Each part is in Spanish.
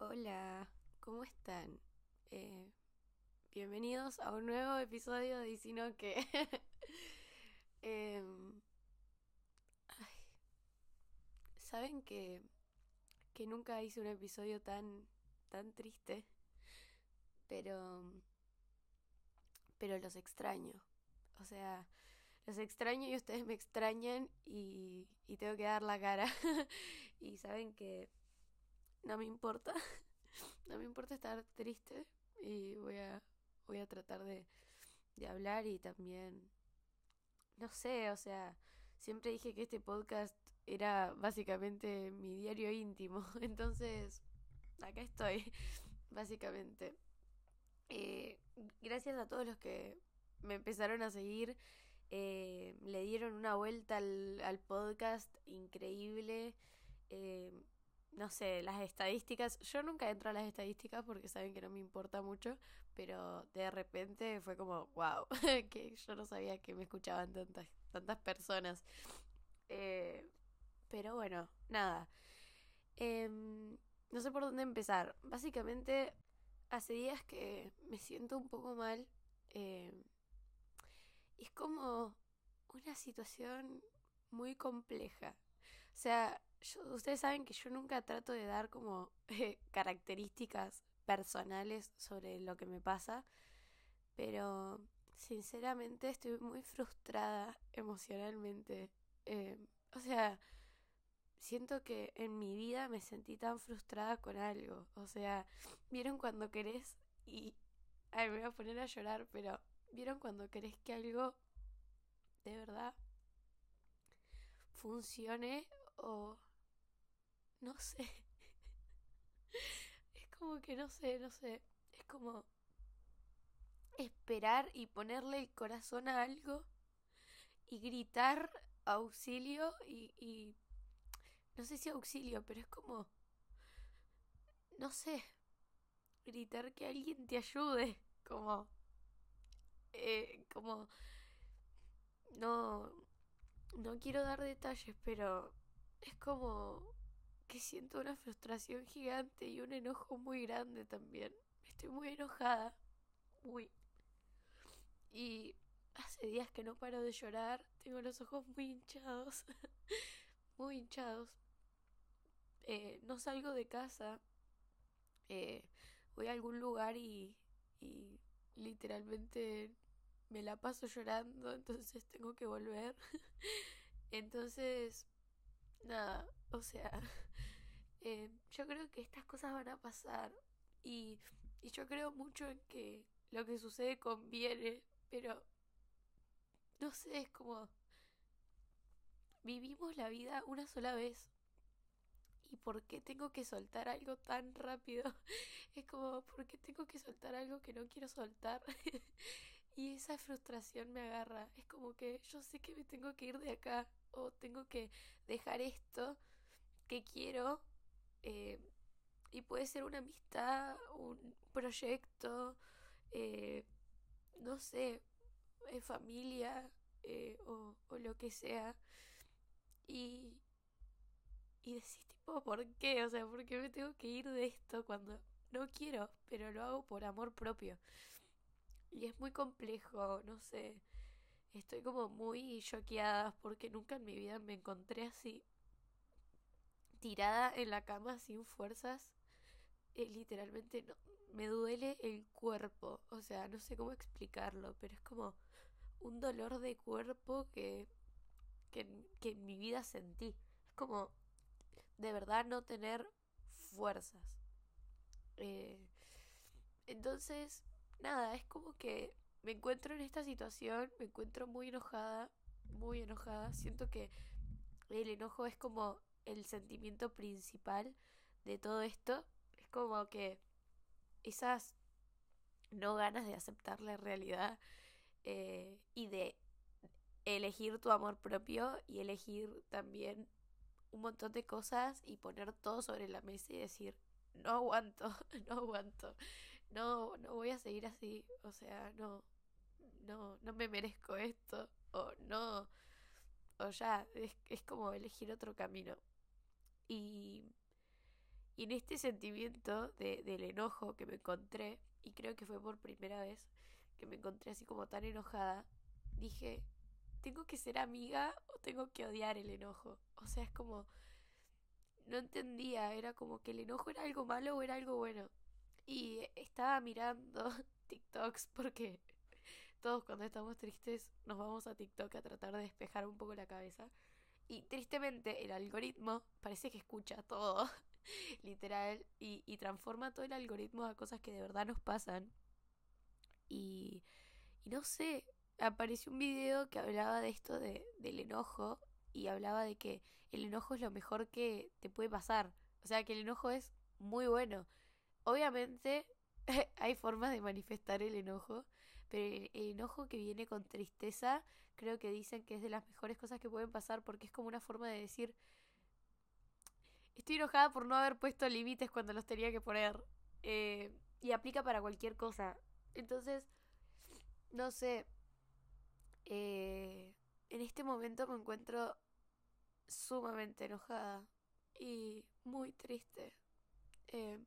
Hola, ¿cómo están? Eh, bienvenidos a un nuevo episodio de Y si no que... Em, ay, Saben que, que nunca hice un episodio tan, tan triste, pero... Pero los extraño. O sea, los extraño y ustedes me extrañan y, y tengo que dar la cara. y saben que no me importa. No me importa estar triste y voy a, voy a tratar de, de hablar y también, no sé, o sea, siempre dije que este podcast era básicamente mi diario íntimo, entonces acá estoy, básicamente. Eh, gracias a todos los que me empezaron a seguir, eh, le dieron una vuelta al, podcast increíble. Eh, no sé, las estadísticas. Yo nunca entro a las estadísticas porque saben que no me importa mucho, pero de repente fue como, wow, que yo no sabía que me escuchaban tantas, tantas personas. Eh, pero bueno, nada. Em, no sé por dónde empezar. Básicamente, hace días que me siento un poco mal. Eh, es como una situación muy compleja. O sea, ustedes saben que yo nunca trato de dar como eh, características personales sobre lo que me pasa, pero sinceramente estoy muy frustrada emocionalmente. Eh, o sea, siento que en mi vida me sentí tan frustrada con algo. O sea, ¿vieron cuando querés y... Ay, me voy a poner a llorar, pero ¿vieron cuando querés que algo de verdad funcione o no sé. Es como que no sé, no sé. Es como esperar y ponerle el corazón a algo y gritar auxilio y, no sé si auxilio, pero es como no sé, gritar que alguien te ayude, como eh, como no no quiero dar detalles, pero es como que siento una frustración gigante y un enojo muy grande también. Estoy muy enojada. Muy. Y hace días que no paro de llorar. Tengo los ojos muy hinchados. muy hinchados. Eh, no salgo de casa. Eh, voy a algún lugar y, y literalmente me la paso llorando. Entonces tengo que volver. entonces nada, o sea, eh, yo creo que estas cosas van a pasar y, y yo creo mucho en que lo que sucede conviene, pero no sé, es como vivimos la vida una sola vez. ¿Y por qué tengo que soltar algo tan rápido? Es como, ¿por qué tengo que soltar algo que no quiero soltar? y esa frustración me agarra. Es como que yo sé que me tengo que ir de acá o tengo que dejar esto que quiero eh, y puede ser una amistad, un proyecto, eh, no sé, eh, familia o, o, lo que sea. Y y decís tipo ¿por qué? o sea ¿por qué me tengo que ir de esto cuando no quiero pero lo hago por amor propio y es muy complejo no sé. Estoy como muy choqueada porque nunca en mi vida me encontré así tirada en la cama sin fuerzas. Eh, literalmente no, me duele el cuerpo, o sea, no sé cómo explicarlo, pero es como un dolor de cuerpo que, que, que en mi vida sentí. Es como de verdad no tener fuerzas. Eh, entonces, nada, es como que me encuentro en esta situación, me encuentro muy enojada, muy enojada. Siento que el enojo es como el sentimiento principal de todo esto. Es como que esas no ganas de aceptar la realidad eh, y de elegir tu amor propio y elegir también un montón de cosas y poner todo sobre la mesa y decir no aguanto, no aguanto, no, no voy a seguir así, o sea, no, no, no me merezco esto, o no, o ya, es, es como elegir otro camino. Y, en este sentimiento de, del enojo que me encontré, y creo que fue por primera vez que me encontré así como tan enojada, dije, ¿tengo que ser amiga o tengo que odiar el enojo? O sea, es como, no entendía, era como que el enojo era algo malo o era algo bueno. Y estaba mirando TikToks porque todos cuando estamos tristes nos vamos a TikTok a tratar de despejar un poco la cabeza. Y tristemente el algoritmo parece que escucha todo, literal, y, y transforma todo el algoritmo a cosas que de verdad nos pasan. Y, y no sé, apareció un video que hablaba de esto de, del enojo y hablaba de que el enojo es lo mejor que te puede pasar. O sea, que el enojo es muy bueno. Obviamente hay formas de manifestar el enojo, pero el, enojo que viene con tristeza creo que dicen que es de las mejores cosas que pueden pasar porque es como una forma de decir, estoy enojada por no haber puesto límites cuando los tenía que poner. Eh, y aplica para cualquier cosa. Entonces, no sé, eh, en este momento me encuentro sumamente enojada y muy triste. Eh,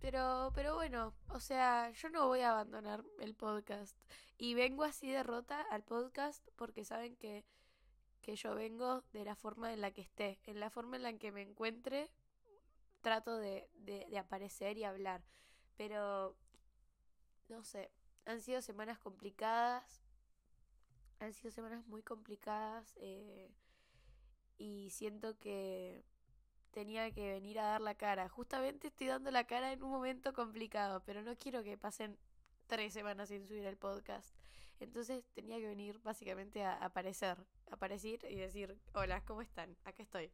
pero, pero bueno, o sea, yo no voy a abandonar el podcast. Y vengo así de rota al podcast porque saben que, que yo vengo de la forma en la que esté. En la forma en la que me encuentre, trato de, de, de aparecer y hablar. Pero, no sé, han sido semanas complicadas. Han sido semanas muy complicadas. Eh, y siento que tenía que venir a dar la cara. Justamente estoy dando la cara en un momento complicado, pero no quiero que pasen tres semanas sin subir el podcast. Entonces tenía que venir básicamente a aparecer, aparecer y decir, hola, ¿cómo están? Acá estoy.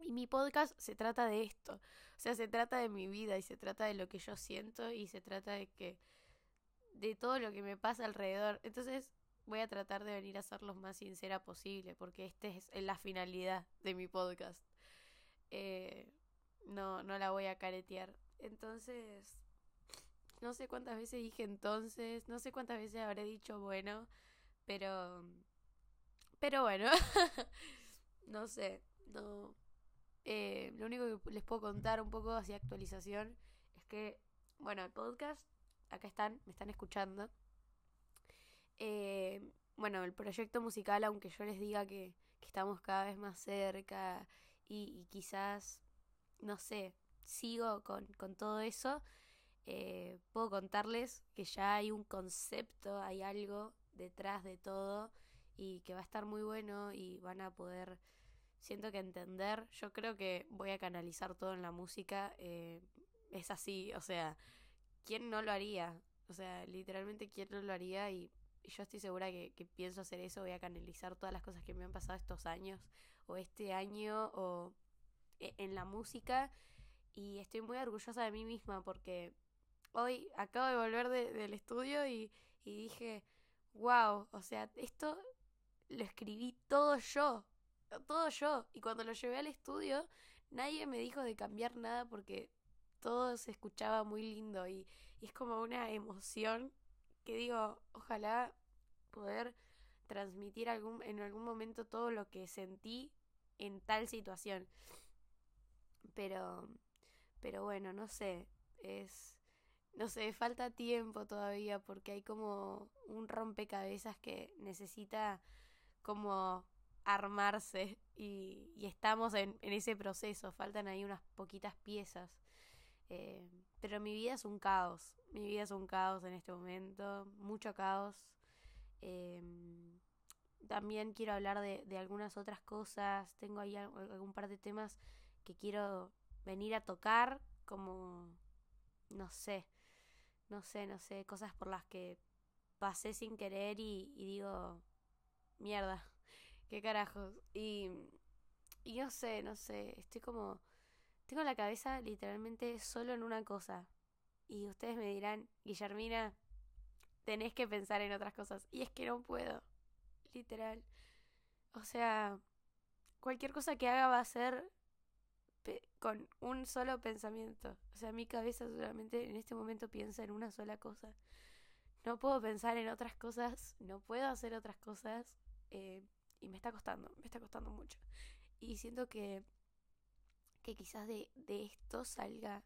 Y mi podcast se trata de esto, o sea, se trata de mi vida y se trata de lo que yo siento y se trata de que de todo lo que me pasa alrededor. Entonces voy a tratar de venir a ser lo más sincera posible porque esta es la finalidad de mi podcast. Eh, no, no la voy a caretear. Entonces, no sé cuántas veces dije entonces, no sé cuántas veces habré dicho bueno, pero... Pero bueno, no sé, no... Eh, lo único que les puedo contar un poco así actualización es que, bueno, el podcast, acá están, me están escuchando. Eh, bueno, el proyecto musical, aunque yo les diga que, que estamos cada vez más cerca y, quizás, no sé, sigo con, con todo eso, eh, puedo contarles que ya hay un concepto, hay algo detrás de todo y que va a estar muy bueno y van a poder, siento que entender, yo creo que voy a canalizar todo en la música, eh, es así, o sea, ¿quién no lo haría? O sea, literalmente, ¿quién no lo haría? Y, yo estoy segura que, pienso hacer eso, voy a canalizar todas las cosas que me han pasado estos años o este año o e, en la música y estoy muy orgullosa de mí misma porque hoy acabo de volver del estudio y, y dije, wow, o sea, esto lo escribí todo yo, todo yo. Y cuando lo llevé al estudio, nadie me dijo de cambiar nada porque todo se escuchaba muy lindo y, y es como una emoción que digo, ojalá poder transmitir algún, en algún momento todo lo que sentí en tal situación. Pero, pero bueno, no sé, es, no sé, falta tiempo todavía porque hay como un rompecabezas que necesita como armarse y, y estamos en, en, ese proceso, faltan ahí unas poquitas piezas. Eh, pero mi vida es un caos, mi vida es un caos en este momento, mucho caos. Eh, también quiero hablar de, de algunas otras cosas. Tengo ahí algún par de temas que quiero venir a tocar, como, no sé, no sé, no sé, cosas por las que pasé sin querer y, y digo, mierda, qué carajos. Y, y no sé, no sé, estoy como, tengo la cabeza literalmente solo en una cosa. Y ustedes me dirán, Guillermina, tenés que pensar en otras cosas. Y es que no puedo literal. O sea, cualquier cosa que haga va a ser con un solo pensamiento. O sea, mi cabeza solamente en este momento piensa en una sola cosa. No puedo pensar en otras cosas, no puedo hacer otras cosas. Eh, y me está costando, me está costando mucho. Y siento que, que quizás de, de esto salga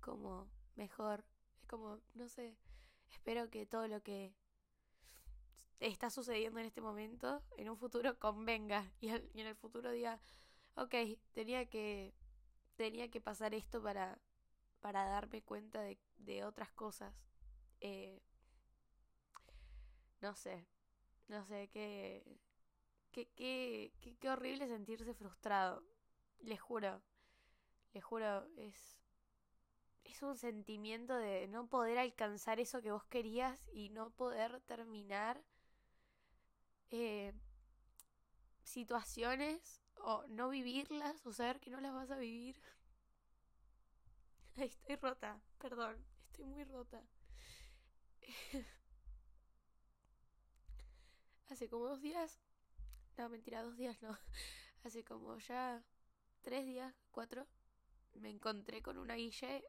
como mejor. Es como, no sé, espero que todo lo que está sucediendo en este momento, en un futuro convenga y, en el futuro diga, ok, tenía que, tenía que pasar esto para, para darme cuenta de, de otras cosas. Eh, no sé, no sé, qué, qué, qué, qué horrible sentirse frustrado. Les juro, les juro, es, es un sentimiento de no poder alcanzar eso que vos querías y no poder terminar eh, situaciones o no vivirlas o saber que no las vas a vivir. estoy rota, perdón, estoy muy rota. Hace como dos días, no mentira, dos días no, hace como ya tres días, cuatro, me encontré con una Guille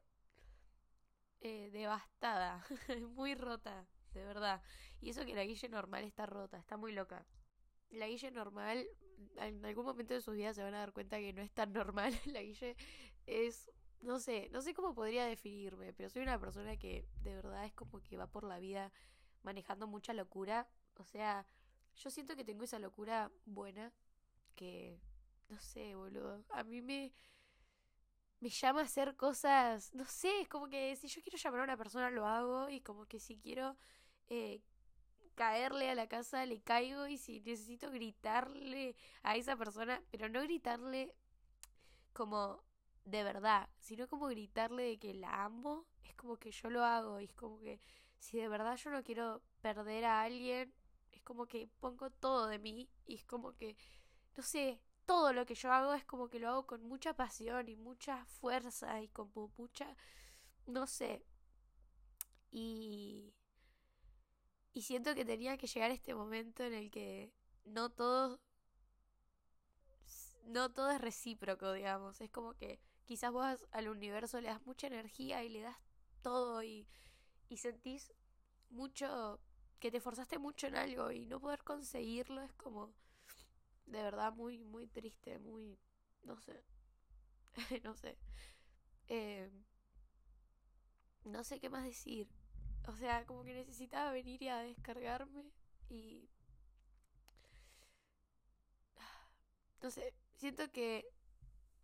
eh, devastada, muy rota, de verdad. Y eso que la Guille normal está rota, está muy loca. La Guille normal, en algún momento de sus vidas se van a dar cuenta que no es tan normal. La Guille es, no sé, no sé cómo podría definirme, pero soy una persona que de verdad es como que va por la vida manejando mucha locura. O sea, yo siento que tengo esa locura buena que, no sé, boludo. A mí me me llama a hacer cosas, no sé, es como que si yo quiero llamar a una persona lo hago y como que si quiero eh, caerle a la casa le caigo y si necesito gritarle a esa persona, pero no gritarle como de verdad, sino como gritarle de que la amo, es como que yo lo hago y es como que si de verdad yo no quiero perder a alguien, es como que pongo todo de mí y es como que, no sé, todo lo que yo hago es como que lo hago con mucha pasión y mucha fuerza y con mucha, no sé. Y, y siento que tenía que llegar este momento en el que no todo, no todo es recíproco, digamos. Es como que quizás vos al universo le das mucha energía y le das todo y, y sentís mucho, que te esforzaste mucho en algo y no poder conseguirlo es como de verdad muy, muy triste, muy, no sé, no sé. Eh, no sé qué más decir. O sea, como que necesitaba venir y a descargarme y... No sé, siento que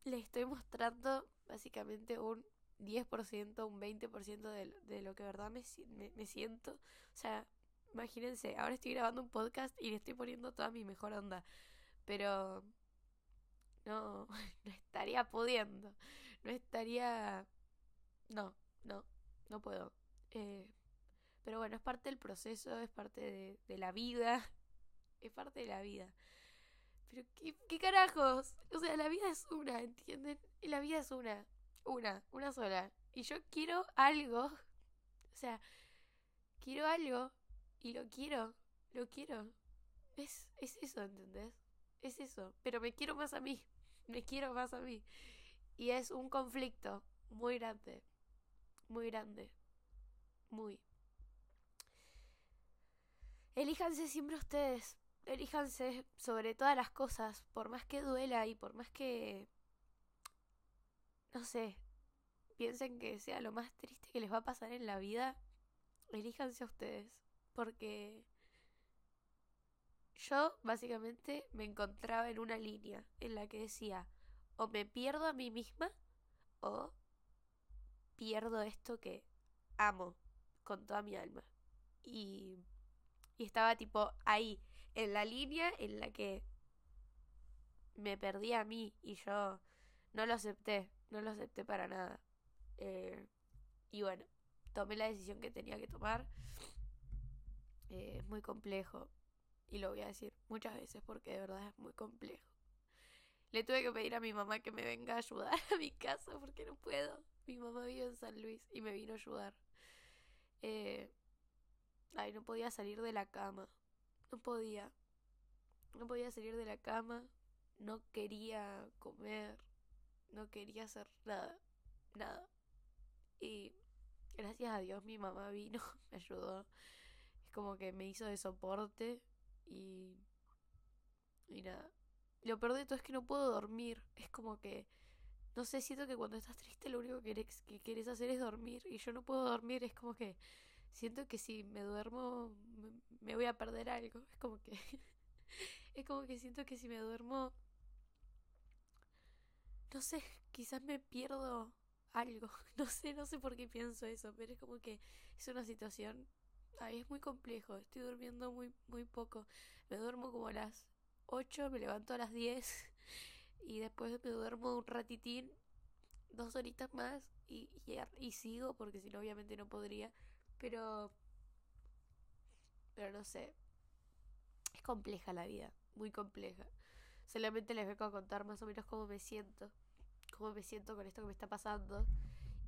le estoy mostrando básicamente un 10%, un 20% de, de lo que verdad me, me, me siento. O sea, imagínense, ahora estoy grabando un podcast y le estoy poniendo toda mi mejor onda pero no, no estaría pudiendo, no estaría, no, no, no puedo. Eh, pero bueno, es parte del proceso, es parte de, de, la vida, es parte de la vida. Pero ¿qué, ¿qué carajos? O sea, la vida es una, ¿entienden? La vida es una, una, una sola. Y yo quiero algo, o sea, quiero algo y lo quiero, lo quiero. Es, es eso, ¿entendés? Es eso, pero me quiero más a mí, me quiero más a mí. Y es un conflicto muy grande, muy grande, muy. Elíjanse siempre ustedes, elíjanse sobre todas las cosas, por más que duela y por más que, no sé, piensen que sea lo más triste que les va a pasar en la vida, elíjanse a ustedes, porque yo básicamente me encontraba en una línea en la que decía, o me pierdo a mí misma o pierdo esto que amo con toda mi alma. Y, y estaba tipo ahí, en la línea en la que me perdí a mí y yo no lo acepté, no lo acepté para nada. Eh, y bueno, tomé la decisión que tenía que tomar. Eh, es muy complejo, y lo voy a decir muchas veces porque de verdad es muy complejo. Le tuve que pedir a mi mamá que me venga a ayudar a mi casa porque no puedo. Mi mamá vive en San Luis y me vino a ayudar. Eh, ay, no podía salir de la cama. No podía. No podía salir de la cama. No quería comer. No quería hacer nada. Nada. Y gracias a Dios mi mamá vino, me ayudó. Es como que me hizo de soporte y. Y nada. Lo peor de todo es que no puedo dormir. Es como que no sé, siento que cuando estás triste lo único que querés, que querés hacer es dormir y yo no puedo dormir, es como que siento que si me duermo me, voy a perder algo, es como que es como que siento que si me duermo no sé, quizás me pierdo algo, no sé, no sé por qué pienso eso, pero es como que es una situación Ay, es muy complejo, estoy durmiendo muy, muy poco. Me duermo como a las 8, me levanto a las 10 y después me duermo un ratitín, dos horitas más y, y, sigo porque si no obviamente no podría. Pero... Pero no sé. Es compleja la vida, muy compleja. Solamente les vengo a contar más o menos cómo me siento. Cómo me siento con esto que me está pasando.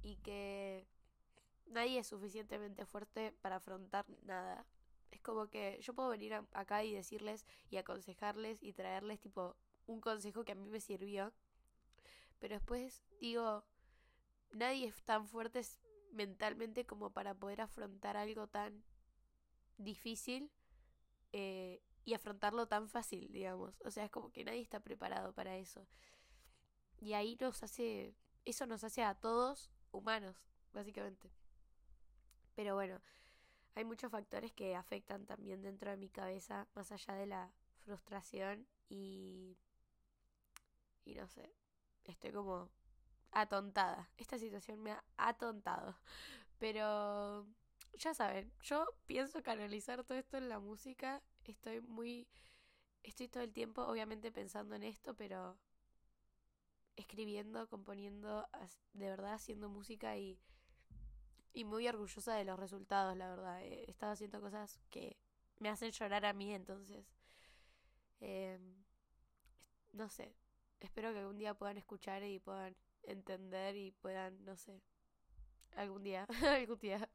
Y que nadie es suficientemente fuerte para afrontar nada. Es como que yo puedo venir acá y decirles y aconsejarles y traerles tipo un consejo que a mí me sirvió. Pero después digo, nadie es tan fuerte mentalmente como para poder afrontar algo tan difícil eh, y afrontarlo tan fácil, digamos. O sea, es como que nadie está preparado para eso. Y ahí nos hace, eso nos hace a todos humanos, básicamente. Pero bueno, hay muchos factores que afectan también dentro de mi cabeza, más allá de la frustración y... Y no sé, estoy como atontada. Esta situación me ha atontado. Pero ya saben, yo pienso canalizar todo esto en la música. Estoy muy... Estoy todo el tiempo obviamente pensando en esto, pero escribiendo, componiendo, de verdad haciendo música y y muy orgullosa de los resultados, la verdad. He estado haciendo cosas que me hacen llorar a mí, entonces... Eh, no sé, espero que algún día puedan escuchar y puedan entender y puedan, no sé, algún día, algún día.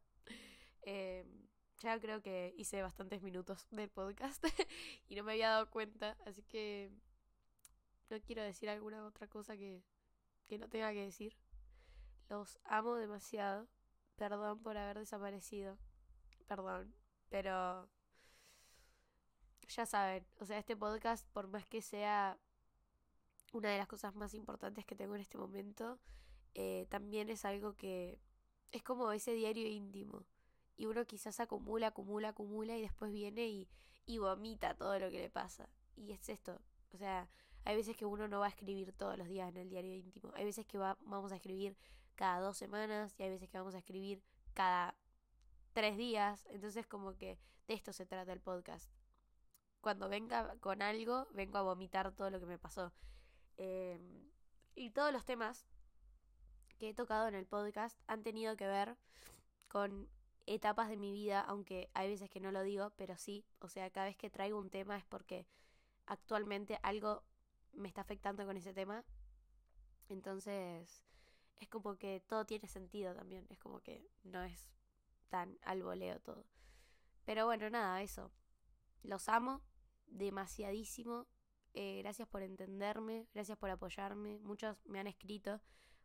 Eh, ya creo que hice bastantes minutos del podcast y no me había dado cuenta, así que no quiero decir alguna otra cosa que, que no tenga que decir. Los amo demasiado. Perdón por haber desaparecido. Perdón. Pero... Ya saben, o sea, este podcast, por más que sea una de las cosas más importantes que tengo en este momento, eh, también es algo que es como ese diario íntimo. Y uno quizás acumula, acumula, acumula y después viene y, y vomita todo lo que le pasa. Y es esto. O sea, hay veces que uno no va a escribir todos los días en el diario íntimo. Hay veces que va, vamos a escribir cada dos semanas y hay veces que vamos a escribir cada tres días. Entonces como que de esto se trata el podcast. Cuando venga con algo, vengo a vomitar todo lo que me pasó. Em, y todos los temas que he tocado en el podcast han tenido que ver con etapas de mi vida, aunque hay veces que no lo digo, pero sí, o sea, cada vez que traigo un tema es porque actualmente algo me está afectando con ese tema. Entonces, es como que todo tiene sentido también. Es como que no es tan al voleo todo. Pero bueno, nada, eso. Los amo demasiadísimo. Eh, gracias por entenderme, gracias por apoyarme. Muchos me han escrito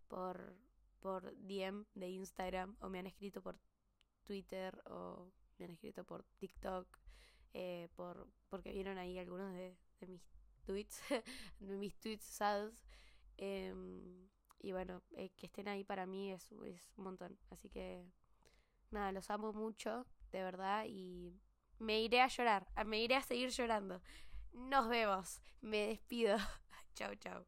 por, por DM de Instagram o me han escrito por Twitter o me han escrito por TikTok. Eh, por, porque vieron ahí algunos de, de mis tweets, de mis tweets sados. Em, y bueno, eh, que estén ahí para mí es, es un montón. Así que nada, los amo mucho, de verdad, y me iré a llorar, me iré a seguir llorando. Nos vemos, me despido. chau, chau.